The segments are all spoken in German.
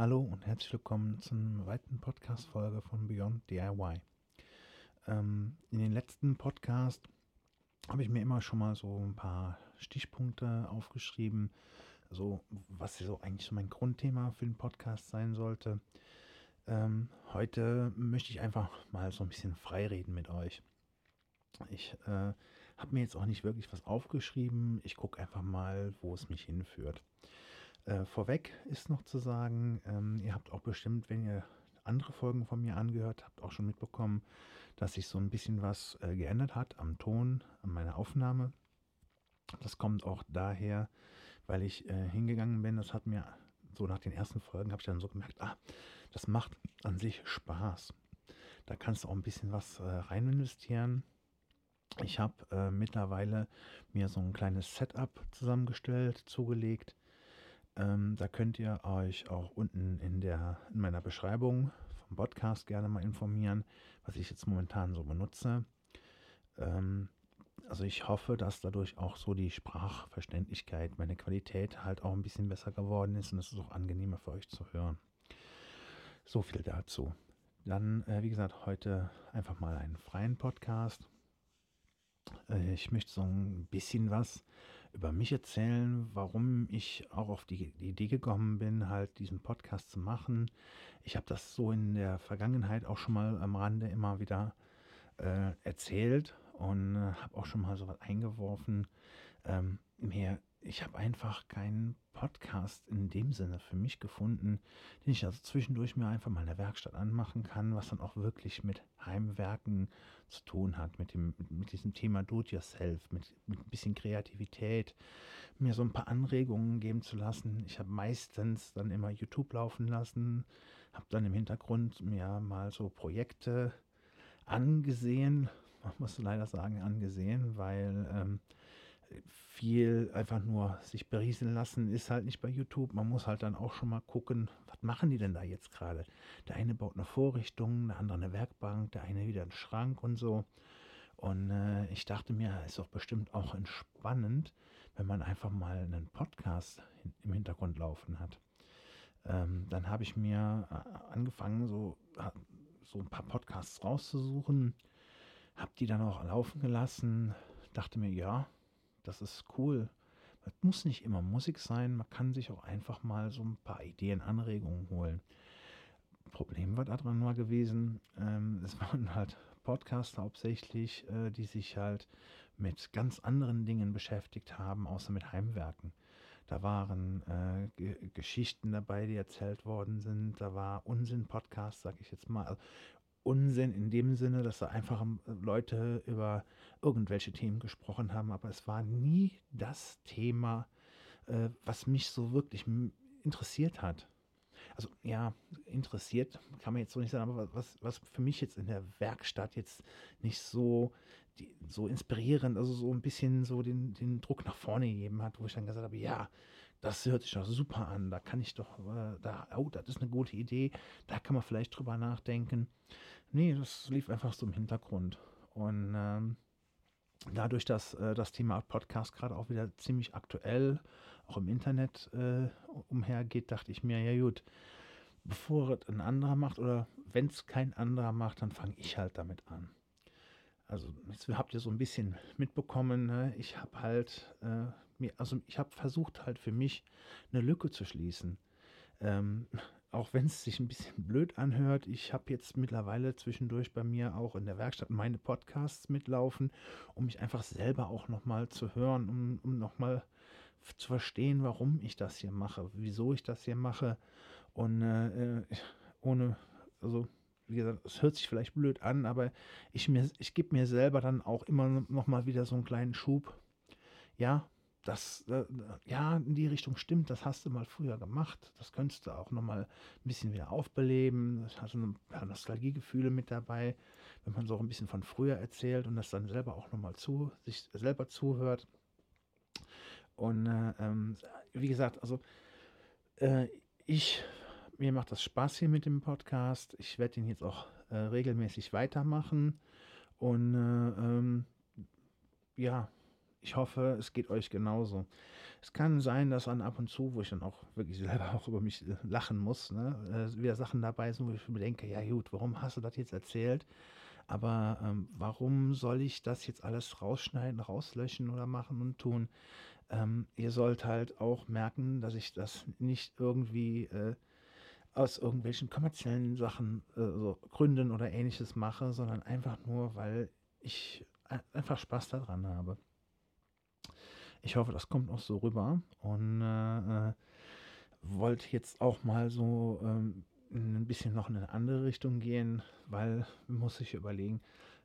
Hallo und herzlich willkommen zu einer weiteren Podcast-Folge von Beyond DIY. Ähm, in den letzten Podcast habe ich mir immer schon mal so ein paar Stichpunkte aufgeschrieben, so was so eigentlich so mein Grundthema für den Podcast sein sollte. Ähm, heute möchte ich einfach mal so ein bisschen freireden mit euch. Ich äh, habe mir jetzt auch nicht wirklich was aufgeschrieben. Ich gucke einfach mal, wo es mich hinführt. Äh, vorweg ist noch zu sagen, ähm, ihr habt auch bestimmt, wenn ihr andere Folgen von mir angehört habt, auch schon mitbekommen, dass sich so ein bisschen was äh, geändert hat am Ton, an meiner Aufnahme. Das kommt auch daher, weil ich äh, hingegangen bin. Das hat mir so nach den ersten Folgen habe ich dann so gemerkt, ah, das macht an sich Spaß. Da kannst du auch ein bisschen was äh, rein investieren. Ich habe äh, mittlerweile mir so ein kleines Setup zusammengestellt, zugelegt. Ähm, da könnt ihr euch auch unten in, der, in meiner Beschreibung vom Podcast gerne mal informieren, was ich jetzt momentan so benutze. Ähm, also ich hoffe, dass dadurch auch so die Sprachverständlichkeit, meine Qualität halt auch ein bisschen besser geworden ist und es ist auch angenehmer für euch zu hören. So viel dazu. Dann, äh, wie gesagt, heute einfach mal einen freien Podcast. Äh, ich möchte so ein bisschen was über mich erzählen, warum ich auch auf die, Idee gekommen bin, halt diesen Podcast zu machen. Ich habe das so in der Vergangenheit auch schon mal am Rande immer wieder äh, erzählt und äh, habe auch schon mal so was eingeworfen. Ähm, mir ich habe einfach keinen Podcast in dem Sinne für mich gefunden, den ich also zwischendurch mir einfach mal in der Werkstatt anmachen kann, was dann auch wirklich mit Heimwerken zu tun hat, mit, dem, mit diesem Thema Do-it-yourself, mit, mit ein bisschen Kreativität, mir so ein paar Anregungen geben zu lassen. Ich habe meistens dann immer YouTube laufen lassen, habe dann im Hintergrund mir mal so Projekte angesehen, man muss leider sagen angesehen, weil... Ähm, viel einfach nur sich berieseln lassen ist halt nicht bei YouTube. Man muss halt dann auch schon mal gucken, was machen die denn da jetzt gerade? Der eine baut eine Vorrichtung, der andere eine Werkbank, der eine wieder einen Schrank und so. Und äh, ich dachte mir, ist doch bestimmt auch entspannend, wenn man einfach mal einen Podcast im Hintergrund laufen hat. Ähm, dann habe ich mir äh, angefangen, so, so ein paar Podcasts rauszusuchen, habe die dann auch laufen gelassen, dachte mir, ja, das ist cool. Es muss nicht immer Musik sein, man kann sich auch einfach mal so ein paar Ideen, Anregungen holen. Problem war daran mal gewesen, ähm, es waren halt Podcasts hauptsächlich, äh, die sich halt mit ganz anderen Dingen beschäftigt haben, außer mit Heimwerken. Da waren äh, Geschichten dabei, die erzählt worden sind. Da war Unsinn-Podcast, sag ich jetzt mal. Also Unsinn in dem Sinne, dass da einfach ähm, Leute über irgendwelche Themen gesprochen haben, aber es war nie das Thema, äh, was mich so wirklich interessiert hat. Also ja, interessiert kann man jetzt so nicht sagen, aber was, was für mich jetzt in der Werkstatt jetzt nicht so, die, so inspirierend, also so ein bisschen so den, den Druck nach vorne gegeben hat, wo ich dann gesagt habe, ja, das hört sich doch super an, da kann ich doch, äh, da, oh, das ist eine gute Idee, da kann man vielleicht drüber nachdenken. Nee, das lief einfach so im Hintergrund. Und ähm, dadurch, dass äh, das Thema Podcast gerade auch wieder ziemlich aktuell auch im Internet äh, umhergeht, dachte ich mir, ja gut, bevor es ein anderer macht oder wenn es kein anderer macht, dann fange ich halt damit an. Also jetzt habt ihr so ein bisschen mitbekommen, ne? ich habe halt äh, mir, also ich habe versucht halt für mich eine Lücke zu schließen. Ähm, auch wenn es sich ein bisschen blöd anhört, ich habe jetzt mittlerweile zwischendurch bei mir auch in der Werkstatt meine Podcasts mitlaufen, um mich einfach selber auch nochmal zu hören, um, um nochmal zu verstehen, warum ich das hier mache, wieso ich das hier mache. Und äh, ohne, also wie gesagt, es hört sich vielleicht blöd an, aber ich, ich gebe mir selber dann auch immer nochmal wieder so einen kleinen Schub. Ja, das, äh, ja, in die Richtung stimmt, das hast du mal früher gemacht. Das könntest du auch nochmal ein bisschen wieder aufbeleben. Das hat so ein paar Nostalgiegefühle mit dabei, wenn man so ein bisschen von früher erzählt und das dann selber auch nochmal zu, sich selber zuhört. Und äh, ähm, wie gesagt, also äh, ich, mir macht das Spaß hier mit dem Podcast. Ich werde ihn jetzt auch äh, regelmäßig weitermachen. Und äh, ähm, ja, ich hoffe, es geht euch genauso. Es kann sein, dass dann ab und zu, wo ich dann auch wirklich selber auch über mich lachen muss, ne, äh, wieder Sachen dabei sind, wo ich mir denke, ja gut, warum hast du das jetzt erzählt? Aber ähm, warum soll ich das jetzt alles rausschneiden, rauslöschen oder machen und tun? Ähm, ihr sollt halt auch merken, dass ich das nicht irgendwie äh, aus irgendwelchen kommerziellen Sachen, äh, so Gründen oder ähnliches mache, sondern einfach nur, weil ich einfach Spaß daran habe. Ich hoffe, das kommt auch so rüber und äh, äh wollte jetzt auch mal so ähm, ein bisschen noch in eine andere Richtung gehen, weil muss sich überlegen,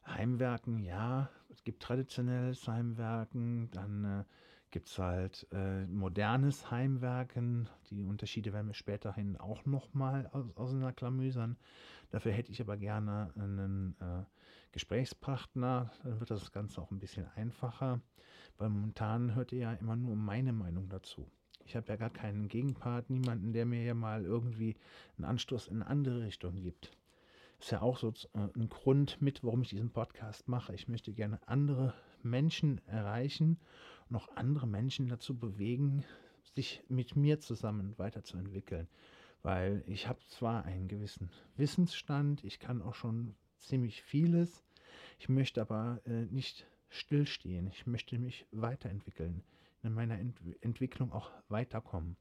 Heimwerken, ja, es gibt traditionelles Heimwerken, dann äh, gibt es halt äh, modernes Heimwerken. Die Unterschiede werden wir späterhin auch nochmal aus, auseinanderklamüsern. Dafür hätte ich aber gerne einen äh, Gesprächspartner, dann wird das Ganze auch ein bisschen einfacher, weil momentan hört ihr ja immer nur meine Meinung dazu. Ich habe ja gar keinen Gegenpart, niemanden, der mir ja mal irgendwie einen Anstoß in eine andere Richtung gibt. Ist ja auch so äh, ein Grund mit, warum ich diesen Podcast mache. Ich möchte gerne andere Menschen erreichen und auch andere Menschen dazu bewegen, sich mit mir zusammen weiterzuentwickeln. Weil ich habe zwar einen gewissen Wissensstand, ich kann auch schon ziemlich vieles, ich möchte aber äh, nicht stillstehen, ich möchte mich weiterentwickeln, in meiner Ent Entwicklung auch weiterkommen.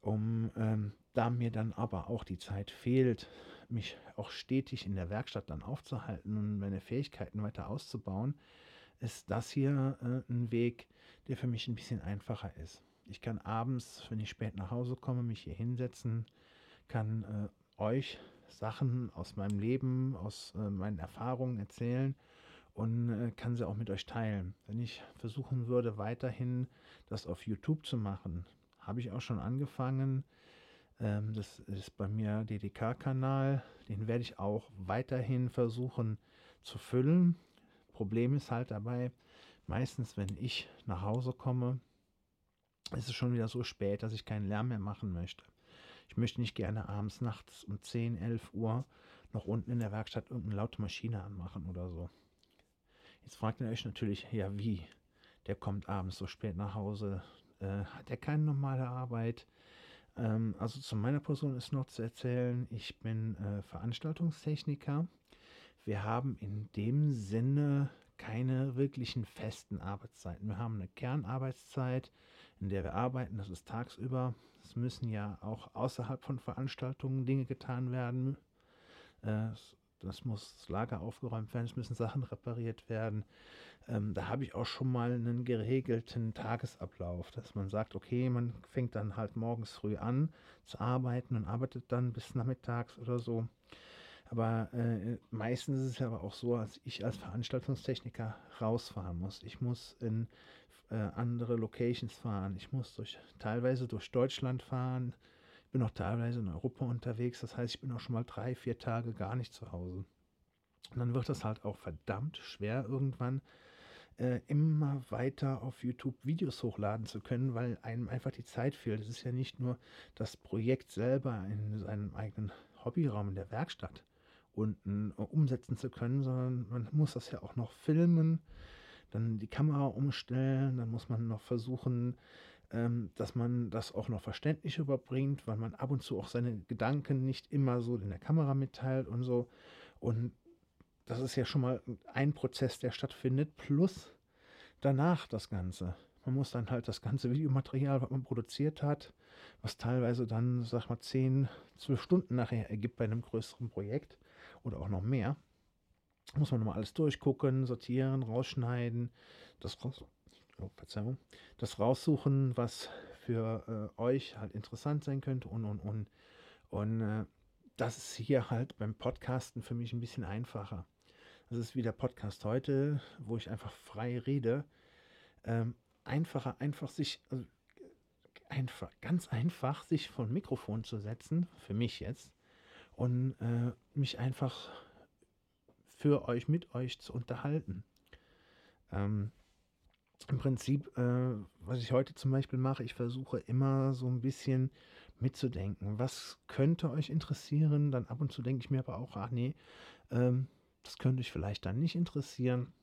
Um ähm, da mir dann aber auch die Zeit fehlt, mich auch stetig in der Werkstatt dann aufzuhalten und meine Fähigkeiten weiter auszubauen, ist das hier äh, ein Weg, der für mich ein bisschen einfacher ist. Ich kann abends, wenn ich spät nach Hause komme, mich hier hinsetzen, kann äh, euch Sachen aus meinem Leben, aus äh, meinen Erfahrungen erzählen und äh, kann sie auch mit euch teilen. Wenn ich versuchen würde, weiterhin das auf YouTube zu machen, habe ich auch schon angefangen. Ähm, das ist bei mir DDK-Kanal. Den werde ich auch weiterhin versuchen zu füllen. Problem ist halt dabei, meistens, wenn ich nach Hause komme, ist es schon wieder so spät, dass ich keinen Lärm mehr machen möchte. Ich möchte nicht gerne abends, nachts um 10, 11 Uhr noch unten in der Werkstatt irgendeine laute Maschine anmachen oder so. Jetzt fragt ihr euch natürlich, ja wie? Der kommt abends so spät nach Hause, äh, hat er keine normale Arbeit? Ähm, also zu meiner Person ist noch zu erzählen, ich bin äh, Veranstaltungstechniker. Wir haben in dem Sinne keine wirklichen festen Arbeitszeiten. Wir haben eine Kernarbeitszeit, in der wir arbeiten, das ist tagsüber. Es müssen ja auch außerhalb von Veranstaltungen Dinge getan werden. Äh, das muss das Lager aufgeräumt werden, es müssen Sachen repariert werden. Ähm, da habe ich auch schon mal einen geregelten Tagesablauf, dass man sagt, okay, man fängt dann halt morgens früh an zu arbeiten und arbeitet dann bis nachmittags oder so. Aber äh, meistens ist es aber auch so, dass ich als Veranstaltungstechniker rausfahren muss. Ich muss in äh, andere Locations fahren. Ich muss durch, teilweise durch Deutschland fahren. Ich bin auch teilweise in Europa unterwegs. Das heißt, ich bin auch schon mal drei, vier Tage gar nicht zu Hause. Und dann wird das halt auch verdammt schwer irgendwann äh, immer weiter auf YouTube Videos hochladen zu können, weil einem einfach die Zeit fehlt. Es ist ja nicht nur das Projekt selber in seinem eigenen Hobbyraum in der Werkstatt unten äh, umsetzen zu können, sondern man muss das ja auch noch filmen, dann die Kamera umstellen, dann muss man noch versuchen, ähm, dass man das auch noch verständlich überbringt, weil man ab und zu auch seine Gedanken nicht immer so in der Kamera mitteilt und so. Und das ist ja schon mal ein Prozess, der stattfindet, plus danach das Ganze. Man muss dann halt das ganze Videomaterial, was man produziert hat, was teilweise dann, sag mal, 10, 12 Stunden nachher ergibt bei einem größeren Projekt oder auch noch mehr, muss man nochmal alles durchgucken, sortieren, rausschneiden, das raus, oh, das raussuchen, was für äh, euch halt interessant sein könnte und und und. Und äh, das ist hier halt beim Podcasten für mich ein bisschen einfacher. Das ist wie der Podcast heute, wo ich einfach frei rede. Ähm, einfacher, einfach sich, also einfach, ganz einfach, sich vor ein Mikrofon zu setzen, für mich jetzt, und äh, mich einfach für euch, mit euch zu unterhalten. Ähm, Im Prinzip, äh, was ich heute zum Beispiel mache, ich versuche immer so ein bisschen mitzudenken. Was könnte euch interessieren? Dann ab und zu denke ich mir aber auch, ach nee, ähm, das könnte ich vielleicht dann nicht interessieren.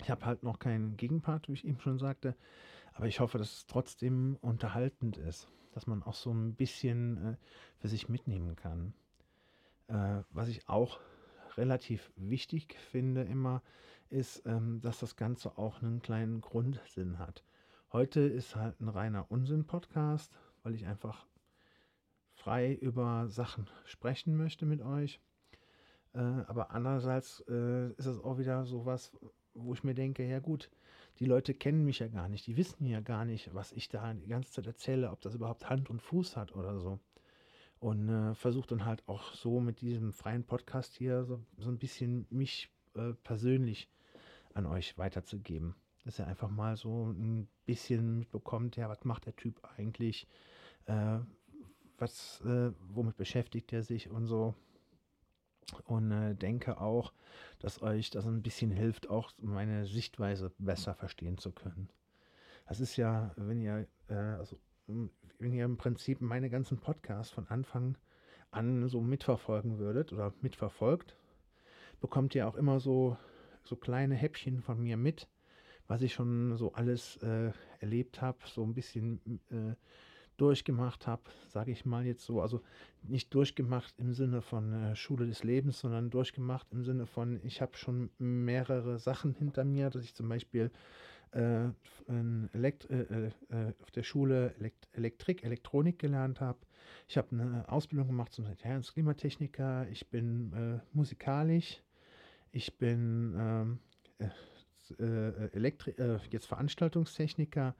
Ich habe halt noch keinen Gegenpart, wie ich eben schon sagte, aber ich hoffe, dass es trotzdem unterhaltend ist, dass man auch so ein bisschen äh, für sich mitnehmen kann. Äh, was ich auch relativ wichtig finde immer, ist, ähm, dass das Ganze auch einen kleinen Grundsinn hat. Heute ist halt ein reiner Unsinn-Podcast, weil ich einfach frei über Sachen sprechen möchte mit euch. Äh, aber andererseits äh, ist es auch wieder so was, wo ich mir denke, ja gut, die Leute kennen mich ja gar nicht, die wissen ja gar nicht, was ich da die ganze Zeit erzähle, ob das überhaupt Hand und Fuß hat oder so. Und äh, versuche dann halt auch so mit diesem freien Podcast hier so, so ein bisschen mich äh, persönlich an euch weiterzugeben. Dass ihr einfach mal so ein bisschen mitbekommt, ja, was macht der Typ eigentlich, äh, was, äh, womit beschäftigt er sich und so. Und äh, denke auch, dass euch das ein bisschen hilft, auch meine Sichtweise besser verstehen zu können. Das ist ja, wenn ihr, äh, also, wenn ihr im Prinzip meine ganzen Podcasts von Anfang an so mitverfolgen würdet oder mitverfolgt, bekommt ihr auch immer so, so kleine Häppchen von mir mit, was ich schon so alles äh, erlebt habe, so ein bisschen äh, durchgemacht habe, sage ich mal jetzt so. Also nicht durchgemacht im Sinne von äh, Schule des Lebens, sondern durchgemacht im Sinne von, ich habe schon mehrere Sachen hinter mir, dass ich zum Beispiel äh, äh, äh, äh, auf der Schule Elekt Elektrik, Elektronik gelernt habe. Ich habe eine Ausbildung gemacht zum Klimatechniker. Ich bin äh, musikalisch. Ich bin ähm, Elektri jetzt Veranstaltungstechniker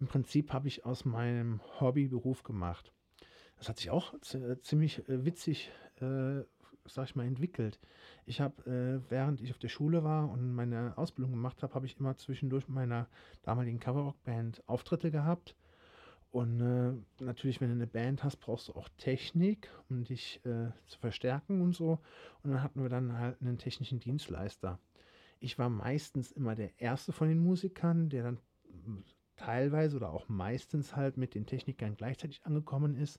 im Prinzip habe ich aus meinem Hobby Beruf gemacht. Das hat sich auch ziemlich witzig, sag ich mal, entwickelt. Ich habe, äh, während ich auf der Schule war und meine Ausbildung gemacht habe, habe ich immer zwischendurch mit meiner damaligen Coverrock-Band Auftritte gehabt. Und äh, natürlich, wenn du eine Band hast, brauchst du auch Technik, um dich äh, zu verstärken und so. Und dann hatten wir dann halt einen technischen Dienstleister. Ich war meistens immer der Erste von den Musikern, der dann teilweise oder auch meistens halt mit den Technikern gleichzeitig angekommen ist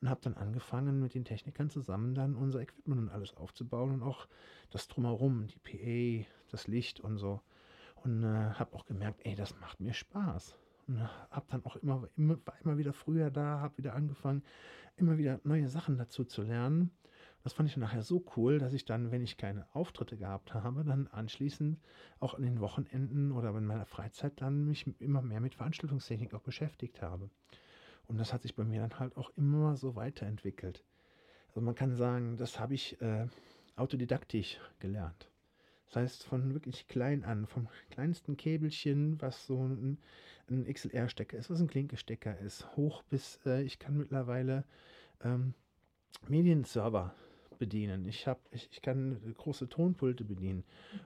und habe dann angefangen, mit den Technikern zusammen dann unser Equipment und alles aufzubauen und auch das drumherum, die PA, das Licht und so. Und äh, habe auch gemerkt, ey, das macht mir Spaß. Und habe dann auch immer, immer, war immer wieder früher da, habe wieder angefangen, immer wieder neue Sachen dazu zu lernen. Das fand ich nachher so cool, dass ich dann, wenn ich keine Auftritte gehabt habe, dann anschließend auch an den Wochenenden oder in meiner Freizeit dann mich immer mehr mit Veranstaltungstechnik auch beschäftigt habe. Und das hat sich bei mir dann halt auch immer so weiterentwickelt. Also man kann sagen, das habe ich äh, autodidaktisch gelernt. Das heißt, von wirklich klein an, vom kleinsten Käbelchen, was so ein, ein XLR-Stecker ist, was ein Klinkestecker ist, hoch bis äh, ich kann mittlerweile ähm, Medienserver bedienen. Ich, hab, ich, ich kann große Tonpulte bedienen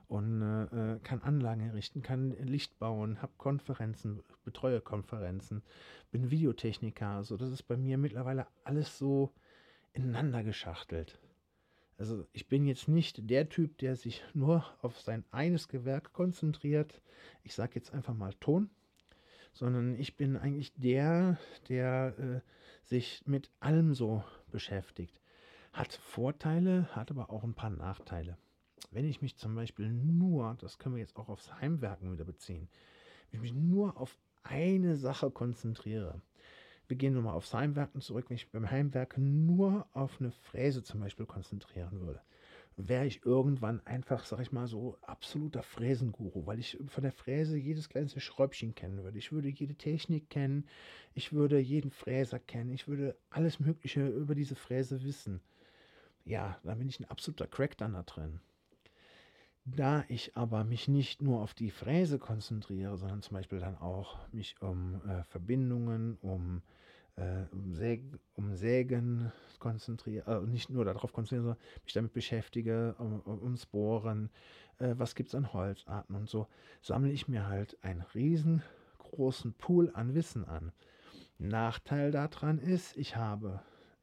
und äh, kann Anlagen errichten, kann Licht bauen, habe Konferenzen, betreue Konferenzen, bin Videotechniker. Also das ist bei mir mittlerweile alles so ineinander geschachtelt. Also ich bin jetzt nicht der Typ, der sich nur auf sein eines Gewerk konzentriert. Ich sage jetzt einfach mal Ton, sondern ich bin eigentlich der, der äh, sich mit allem so beschäftigt. Hat Vorteile, hat aber auch ein paar Nachteile. Wenn ich mich zum Beispiel nur, das können wir jetzt auch aufs Heimwerken wieder beziehen, wenn ich mich nur auf eine Sache konzentriere, wir gehen nochmal aufs Heimwerken zurück, wenn ich beim Heimwerken nur auf eine Fräse zum Beispiel konzentrieren würde, wäre ich irgendwann einfach, sag ich mal, so absoluter Fräsenguru, weil ich von der Fräse jedes kleinste Schräubchen kennen würde. Ich würde jede Technik kennen, ich würde jeden Fräser kennen, ich würde alles Mögliche über diese Fräse wissen. Ja, da bin ich ein absoluter Crack dann da drin. Da ich aber mich nicht nur auf die Fräse konzentriere, sondern zum Beispiel dann auch mich um äh, Verbindungen, um äh, um, Säg, um Sägen konzentriere, äh, nicht nur darauf konzentriere, sondern mich damit beschäftige, um, ums Bohren, äh, was gibt es an Holzarten und so, sammle ich mir halt einen riesengroßen Pool an Wissen an. Nachteil daran ist, ich habe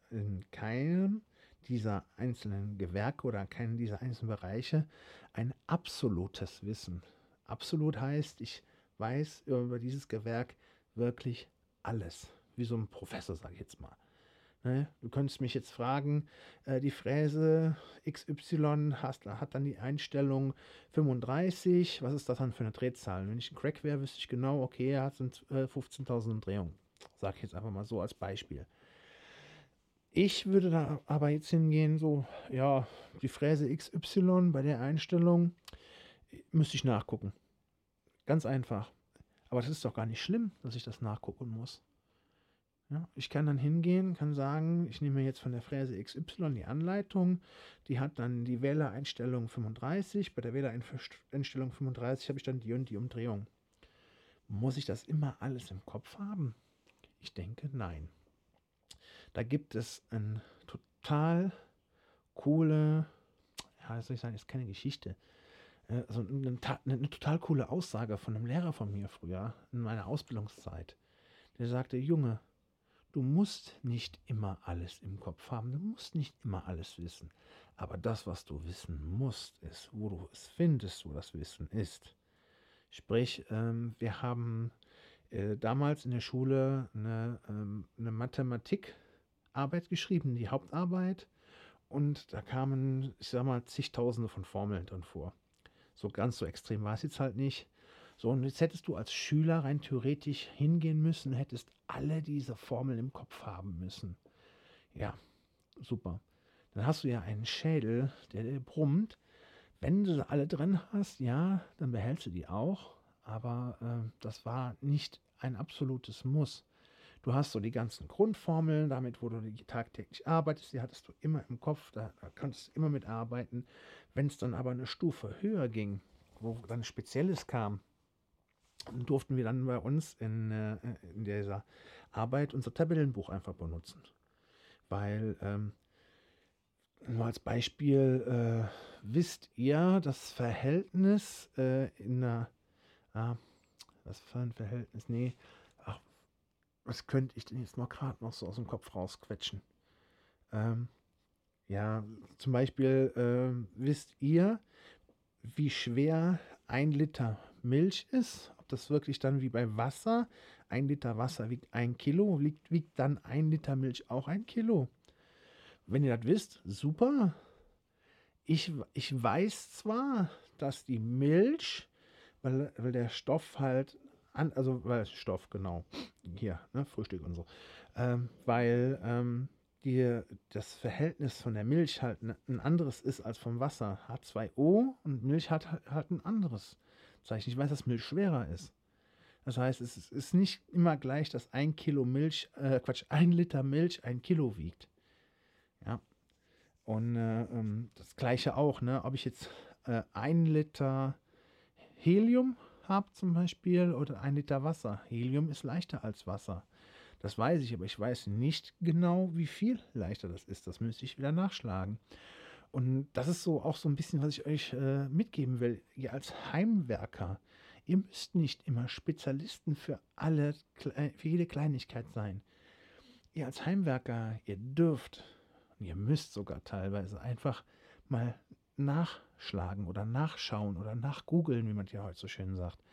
in keinem dieser einzelnen Gewerke oder keinen dieser einzelnen Bereiche ein absolutes Wissen. Absolut heißt, ich weiß über dieses Gewerk wirklich alles wie so ein Professor, sage ich jetzt mal. Ne? Du könntest mich jetzt fragen, äh, die Fräse XY hat dann die Einstellung 35. Was ist das dann für eine Drehzahl? Wenn ich ein Crack wäre, wüsste ich genau, okay, er hat sind äh, 15.000 Umdrehungen. Sage ich jetzt einfach mal so als Beispiel. Ich würde da aber jetzt hingehen, so, ja, die Fräse XY bei der Einstellung müsste ich nachgucken. Ganz einfach. Aber das ist doch gar nicht schlimm, dass ich das nachgucken muss. Ja, ich kann dann hingehen, kann sagen, ich nehme jetzt von der Fräse XY die Anleitung, die hat dann die Wählereinstellung 35, bei der Wählereinstellung 35 habe ich dann die und die Umdrehung. Muss ich das immer alles im Kopf haben? Ich denke, nein. Da gibt es eine total coole, ja, soll ich sagen, ist keine Geschichte, also eine, eine, total coole Aussage von einem Lehrer von mir früher in meiner Ausbildungszeit. Der sagte, Junge, Du musst nicht immer alles im Kopf haben, du musst nicht immer alles wissen. Aber das, was du wissen musst, ist, wo du es findest, wo das Wissen ist. Sprich, ähm, wir haben äh, damals in der Schule eine, ähm, eine Mathematikarbeit geschrieben, die Hauptarbeit. Und da kamen, ich sag mal, zigtausende von Formeln drin vor. So ganz so extrem war es jetzt halt nicht. So, und jetzt hättest du als Schüler rein theoretisch hingehen müssen, hättest alle diese Formeln im Kopf haben müssen. Ja, super. Dann hast du ja einen Schädel, der, der brummt. Wenn du sie alle drin hast, ja, dann behältst du die auch. Aber äh, das war nicht ein absolutes Muss. Du hast so die ganzen Grundformeln, damit, wo du tagtäglich arbeitest, die hattest du immer im Kopf, da, da konntest du immer mitarbeiten. Wenn es dann aber eine Stufe höher ging, wo dann Spezielles kam, durften wir dann bei uns in, äh, in dieser Arbeit unser Tabellenbuch einfach benutzen. Weil, ähm, nur als Beispiel, äh, wisst ihr das Verhältnis äh, in einer, ah, was für ein Verhältnis? Nee, was könnte ich denn jetzt mal gerade noch so aus dem Kopf rausquetschen? Ähm, ja, zum Beispiel, äh, wisst ihr, wie schwer ein Liter Milch ist? das wirklich dann wie bei Wasser, ein Liter Wasser wiegt ein Kilo, wiegt, wiegt dann ein Liter Milch auch ein Kilo. Wenn ihr das wisst, super. Ich, ich weiß zwar, dass die Milch, weil, weil der Stoff halt, an, also weil Stoff, genau, hier, ne, Frühstück und so, ähm, weil ähm, die, das Verhältnis von der Milch halt ein anderes ist als vom Wasser. H2O und Milch hat halt ein anderes Zeichen. Ich weiß, dass Milch schwerer ist. Das heißt, es ist nicht immer gleich, dass ein Kilo Milch, äh, Quatsch, ein Liter Milch ein Kilo wiegt. Ja. Und äh, ähm, das gleiche auch, ne? Ob ich jetzt äh, ein Liter Helium habe zum Beispiel oder ein Liter Wasser. Helium ist leichter als Wasser. Das weiß ich, aber ich weiß nicht genau, wie viel leichter das ist. Das müsste ich wieder nachschlagen. Und das ist so auch so ein bisschen, was ich euch äh, mitgeben will. Ihr als Heimwerker, ihr müsst nicht immer Spezialisten für alle, für jede Kleinigkeit sein. Ihr als Heimwerker, ihr dürft und ihr müsst sogar teilweise einfach mal nachschlagen oder nachschauen oder nachgoogeln, wie man ja heute so schön sagt.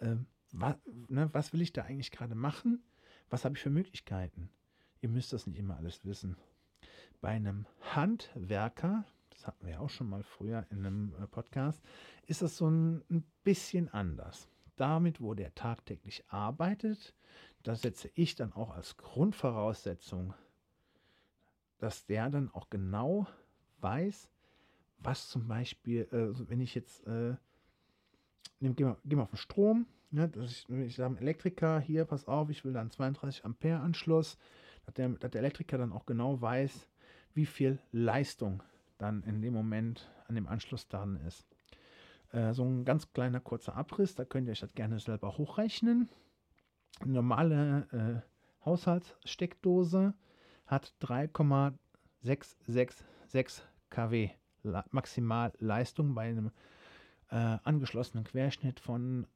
Ähm, was, ne, was will ich da eigentlich gerade machen? Was habe ich für Möglichkeiten? Ihr müsst das nicht immer alles wissen. Bei einem Handwerker, das hatten wir auch schon mal früher in einem äh, Podcast, ist das so ein, ein bisschen anders. Damit, wo der tagtäglich arbeitet, da setze ich dann auch als Grundvoraussetzung, dass der dann auch genau weiß, was zum Beispiel, äh, wenn ich jetzt, äh, nehm, geh, mal, geh mal auf den Strom, ne, dass ich, ich sage, Elektriker, hier, pass auf, ich will dann 32 Ampere Anschluss, dass der, dass der Elektriker dann auch genau weiß, wie viel Leistung dann in dem Moment an dem Anschluss dran ist. Äh, so ein ganz kleiner kurzer Abriss, da könnt ihr euch das gerne selber hochrechnen. Eine normale äh, Haushaltssteckdose hat 3,666 kW Maximalleistung bei einem äh, angeschlossenen Querschnitt von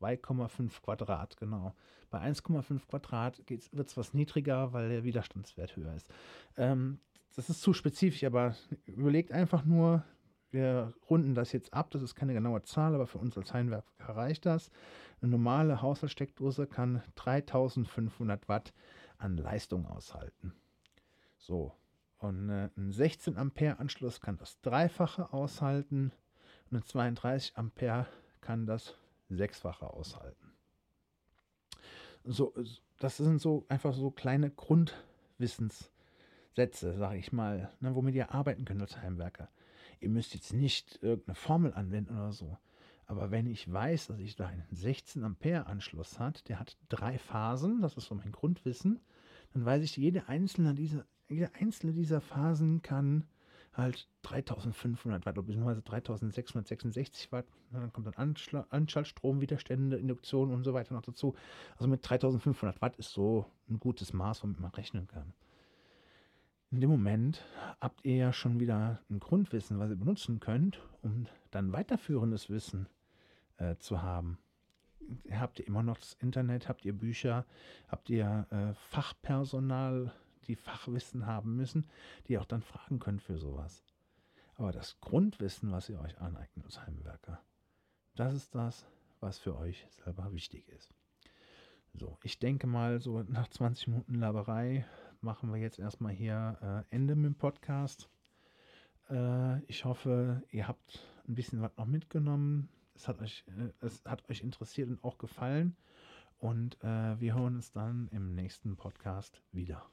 2,5 Quadrat, genau. Bei 1,5 Quadrat wird es was niedriger, weil der Widerstandswert höher ist. Ähm, das ist zu spezifisch, aber überlegt einfach nur, wir runden das jetzt ab, das ist keine genaue Zahl, aber für uns als Heimwerker reicht das. Eine normale Haushaltssteckdose kann 3500 Watt an Leistung aushalten. So, und äh, ein 16 Ampere Anschluss kann das Dreifache aushalten und ein 32 Ampere kann das Sechsfache aushalten. So, das sind so einfach so kleine Grundwissenssätze, sage ich mal, ne, womit ihr arbeiten könnt als Heimwerker. Ihr müsst jetzt nicht irgendeine Formel anwenden oder so. Aber wenn ich weiß, dass ich da einen 16 Ampere Anschluss hat, der hat drei Phasen, das ist so mein Grundwissen, dann weiß ich, jede einzelne dieser, jede einzelne dieser Phasen kann halt 3500 Watt, bzw. 3666 Watt. Dann kommt dann Anschl Anschaltstrom, Widerstände, Induktion und so weiter noch dazu. Also mit 3500 Watt ist so ein gutes Maß, womit man rechnen kann. In dem Moment habt ihr ja schon wieder ein Grundwissen, was ihr benutzen könnt, um dann weiterführendes Wissen äh, zu haben. Habt ihr immer noch das Internet, habt ihr Bücher, habt ihr äh, Fachpersonal, die Fachwissen haben müssen, die auch dann fragen könnt für sowas. Aber das Grundwissen, was ihr euch aneignet als Heimwerker, das ist das, was für euch selber wichtig ist. So, ich denke mal, so nach 20 Minuten Laberei machen wir jetzt erstmal hier äh, Ende mit dem Podcast. Äh, ich hoffe, ihr habt ein bisschen was noch mitgenommen. Es hat euch, äh, es hat euch interessiert und auch gefallen. Und äh, wir hören uns dann im nächsten Podcast wieder.